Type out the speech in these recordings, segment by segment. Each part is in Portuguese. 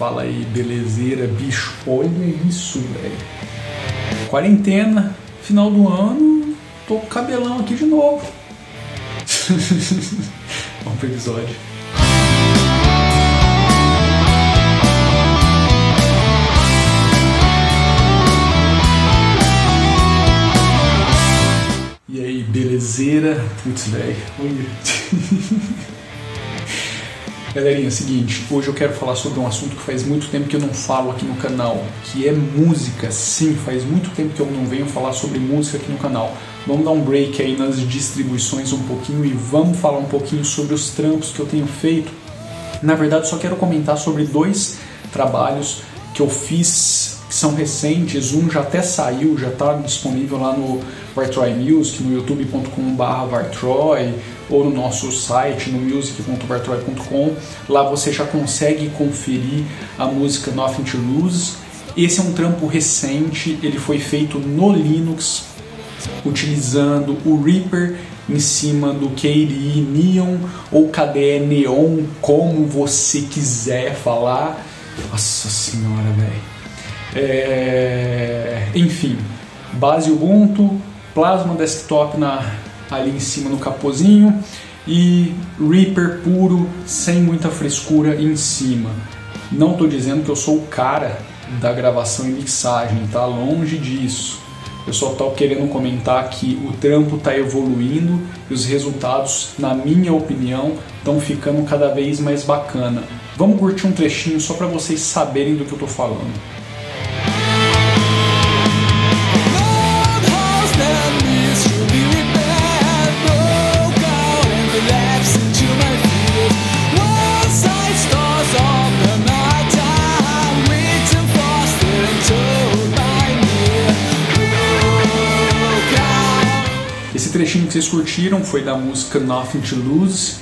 Fala aí, belezeira, bicho. Olha isso, velho. Quarentena, final do ano, tô com cabelão aqui de novo. Vamos pro episódio. E aí, belezeira? Putz, velho. Olha. Galerinha, é seguinte, hoje eu quero falar sobre um assunto que faz muito tempo que eu não falo aqui no canal, que é música. Sim, faz muito tempo que eu não venho falar sobre música aqui no canal. Vamos dar um break aí nas distribuições um pouquinho e vamos falar um pouquinho sobre os trampos que eu tenho feito. Na verdade, só quero comentar sobre dois trabalhos que eu fiz que são recentes. Um já até saiu, já está disponível lá no Vartroy Music, no youtube.com.br Vartroy ou no nosso site, no music.vartroy.com. Lá você já consegue conferir a música Nothing to Lose. Esse é um trampo recente, ele foi feito no Linux, utilizando o Reaper em cima do KDE Neon ou KDE Neon, como você quiser falar. Nossa senhora, velho. É... Enfim, base Ubuntu, Plasma Desktop na ali em cima no capozinho e Reaper puro, sem muita frescura em cima. Não estou dizendo que eu sou o cara da gravação e mixagem, tá longe disso. Eu só estou querendo comentar que o trampo está evoluindo e os resultados, na minha opinião, estão ficando cada vez mais bacana. Vamos curtir um trechinho só para vocês saberem do que eu estou falando. Vocês curtiram foi da música Nothing to Lose.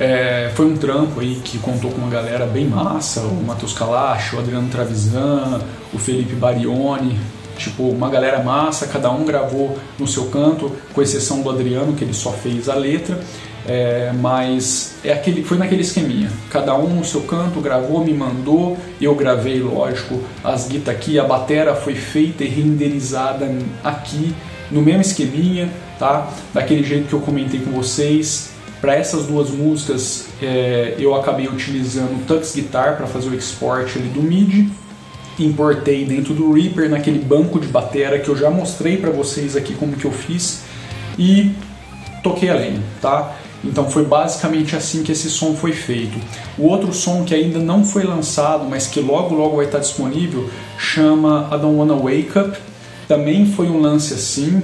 É, foi um trampo aí que contou com uma galera bem massa, o Matheus Kalash, o Adriano Travisan, o Felipe Barioni, tipo, uma galera massa, cada um gravou no seu canto, com exceção do Adriano, que ele só fez a letra, é, mas é aquele, foi naquele esqueminha, cada um no seu canto gravou, me mandou, eu gravei, lógico, as guitas aqui, a batera foi feita e renderizada aqui, no mesmo esqueminha, tá? Daquele jeito que eu comentei com vocês. Para essas duas músicas é, eu acabei utilizando o Tux Guitar para fazer o export ali do MIDI. Importei dentro do Reaper naquele banco de batera que eu já mostrei para vocês aqui como que eu fiz e toquei a lenha, tá? Então foi basicamente assim que esse som foi feito. O outro som que ainda não foi lançado, mas que logo logo vai estar disponível, chama I Don't Wanna Wake Up. Também foi um lance assim,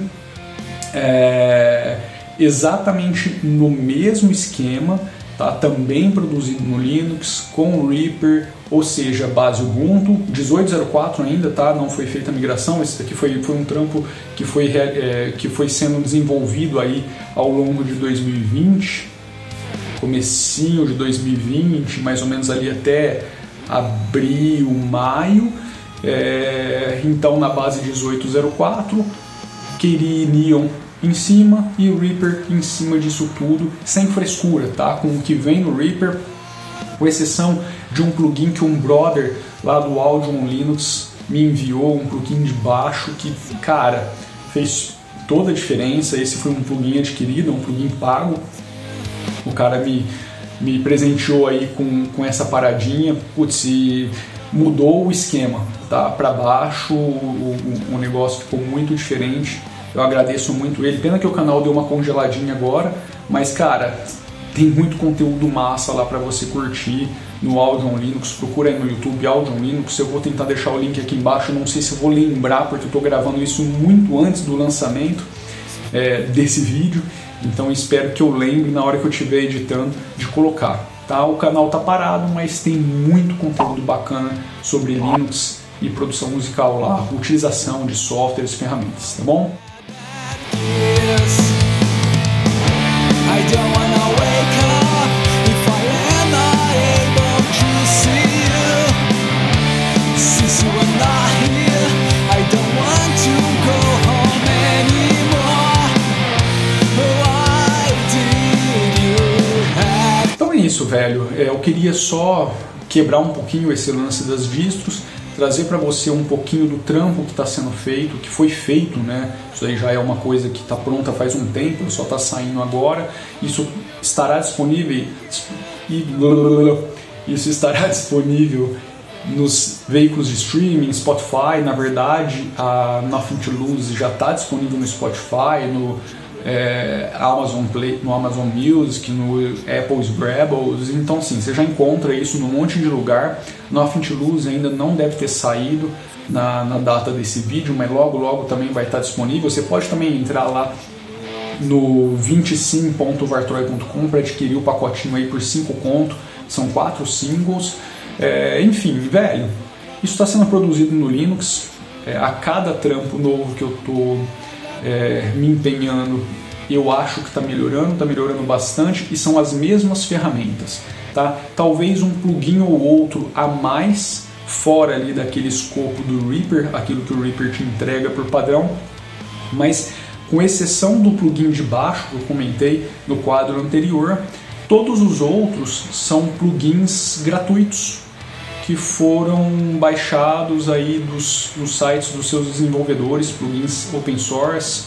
é, exatamente no mesmo esquema, tá? também produzido no Linux, com Reaper, ou seja, base Ubuntu, 18.04 ainda, tá? não foi feita a migração, esse aqui foi, foi um trampo que foi, é, que foi sendo desenvolvido aí ao longo de 2020, comecinho de 2020, mais ou menos ali até abril, maio, é, então na base 1804, Kiri Neon em cima e o Reaper em cima disso tudo, sem frescura, tá? Com o que vem no Reaper, com exceção de um plugin que um brother lá do Audion Linux me enviou, um plugin de baixo que, cara, fez toda a diferença. Esse foi um plugin adquirido, um plugin pago. O cara me, me presenteou aí com, com essa paradinha, putz, e mudou o esquema, tá? Para baixo, o, o, negócio ficou muito diferente eu agradeço muito ele. Pena que o canal deu uma congeladinha agora, mas cara, tem muito conteúdo massa lá para você curtir no Audion Linux. Procura aí no YouTube Audion Linux. Eu vou tentar deixar o link aqui embaixo. Não sei se eu vou lembrar porque eu estou gravando isso muito antes do lançamento é, desse vídeo. Então espero que eu lembre na hora que eu estiver editando de colocar. Tá? O canal tá parado, mas tem muito conteúdo bacana sobre Linux e produção musical lá, utilização de softwares e ferramentas, tá bom? Eu queria só quebrar um pouquinho esse lance das distros, trazer para você um pouquinho do trampo que está sendo feito, que foi feito, né? Isso aí já é uma coisa que está pronta faz um tempo, só está saindo agora. Isso estará disponível isso estará disponível nos veículos de streaming, Spotify, na verdade, a Nothing to Lose já está disponível no Spotify, no é, Amazon Play, no Amazon Music, no Apple's Rebels, então sim, você já encontra isso num monte de lugar. Nothing to Lose ainda não deve ter saído na, na data desse vídeo, mas logo logo também vai estar disponível. Você pode também entrar lá no 25.vartroy.com para adquirir o pacotinho aí por 5 conto, são quatro singles. É, enfim, velho, isso está sendo produzido no Linux. É, a cada trampo novo que eu estou é, me empenhando, eu acho que está melhorando, está melhorando bastante e são as mesmas ferramentas. Tá? Talvez um plugin ou outro a mais fora ali daquele escopo do Reaper, aquilo que o Reaper te entrega por padrão, mas com exceção do plugin de baixo que eu comentei no quadro anterior, todos os outros são plugins gratuitos que foram baixados aí dos, dos sites dos seus desenvolvedores, plugins open source.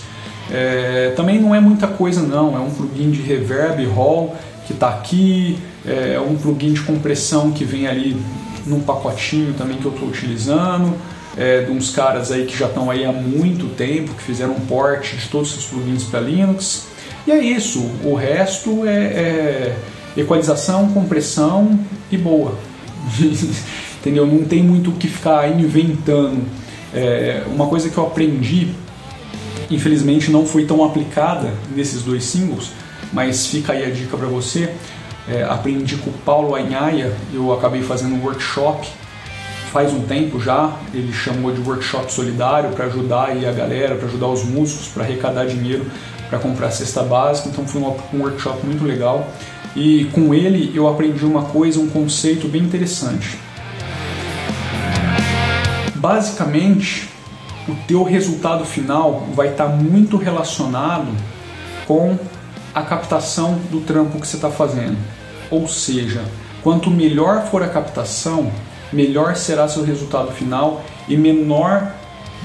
É, também não é muita coisa não, é um plugin de reverb, hall que está aqui, é um plugin de compressão que vem ali num pacotinho também que eu estou utilizando, é, de uns caras aí que já estão aí há muito tempo, que fizeram um port de todos os plugins para Linux. E é isso, o resto é, é equalização, compressão e boa. Entendeu? Não tem muito o que ficar inventando. É, uma coisa que eu aprendi, infelizmente não foi tão aplicada nesses dois singles, mas fica aí a dica para você. É, aprendi com o Paulo Anhaia, eu acabei fazendo um workshop faz um tempo já, ele chamou de workshop solidário para ajudar aí a galera, para ajudar os músicos, para arrecadar dinheiro para comprar cesta básica, então foi um workshop muito legal. E com ele eu aprendi uma coisa, um conceito bem interessante. Basicamente, o teu resultado final vai estar muito relacionado com a captação do trampo que você está fazendo. Ou seja, quanto melhor for a captação, melhor será seu resultado final e menor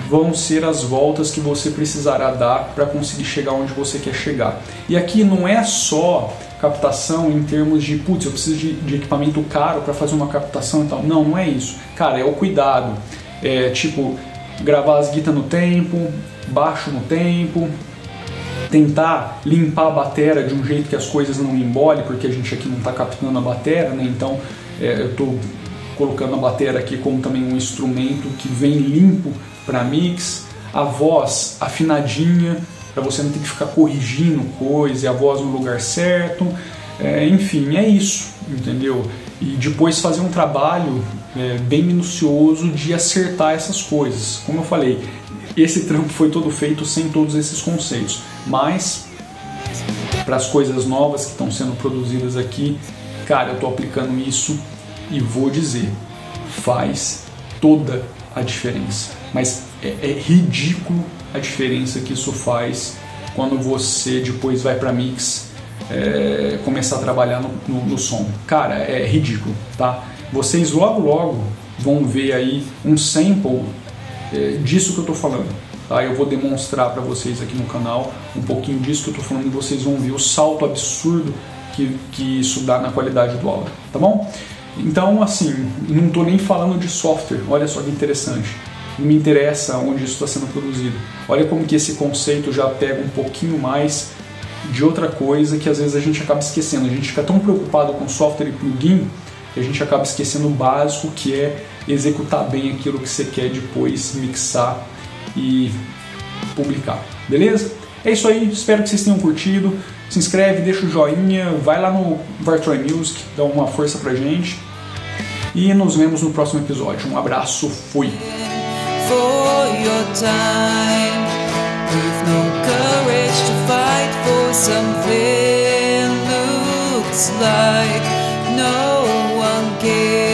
vão ser as voltas que você precisará dar para conseguir chegar onde você quer chegar. E aqui não é só captação em termos de, putz, eu preciso de, de equipamento caro para fazer uma captação e tal. Não, não é isso. Cara, é o cuidado. É tipo, gravar as guitas no tempo, baixo no tempo, tentar limpar a bateria de um jeito que as coisas não embolem, porque a gente aqui não está captando a bateria, né? Então é, eu estou colocando a bateria aqui como também um instrumento que vem limpo para mix, a voz afinadinha, para você não ter que ficar corrigindo coisa, e a voz no lugar certo. É, enfim, é isso, entendeu? E depois fazer um trabalho é, bem minucioso de acertar essas coisas. Como eu falei, esse trampo foi todo feito sem todos esses conceitos, mas para as coisas novas que estão sendo produzidas aqui, cara, eu estou aplicando isso e vou dizer, faz toda a diferença. Mas é, é ridículo a diferença que isso faz quando você depois vai para mix é, começar a trabalhar no, no, no, som. Cara, é ridículo, tá? Vocês logo logo vão ver aí um sample é, disso que eu estou falando. Tá? Eu vou demonstrar para vocês aqui no canal um pouquinho disso que eu estou falando e vocês vão ver o salto absurdo que, que isso dá na qualidade do áudio, tá bom? Então, assim, não estou nem falando de software, olha só que interessante me interessa onde isso está sendo produzido. Olha como que esse conceito já pega um pouquinho mais de outra coisa que às vezes a gente acaba esquecendo. A gente fica tão preocupado com software e plugin que a gente acaba esquecendo o básico que é executar bem aquilo que você quer depois mixar e publicar. Beleza? É isso aí, espero que vocês tenham curtido. Se inscreve, deixa o joinha, vai lá no Vartroy Music, dá uma força pra gente. E nos vemos no próximo episódio. Um abraço, fui! For your time. With no courage to fight for something Looks like no one cares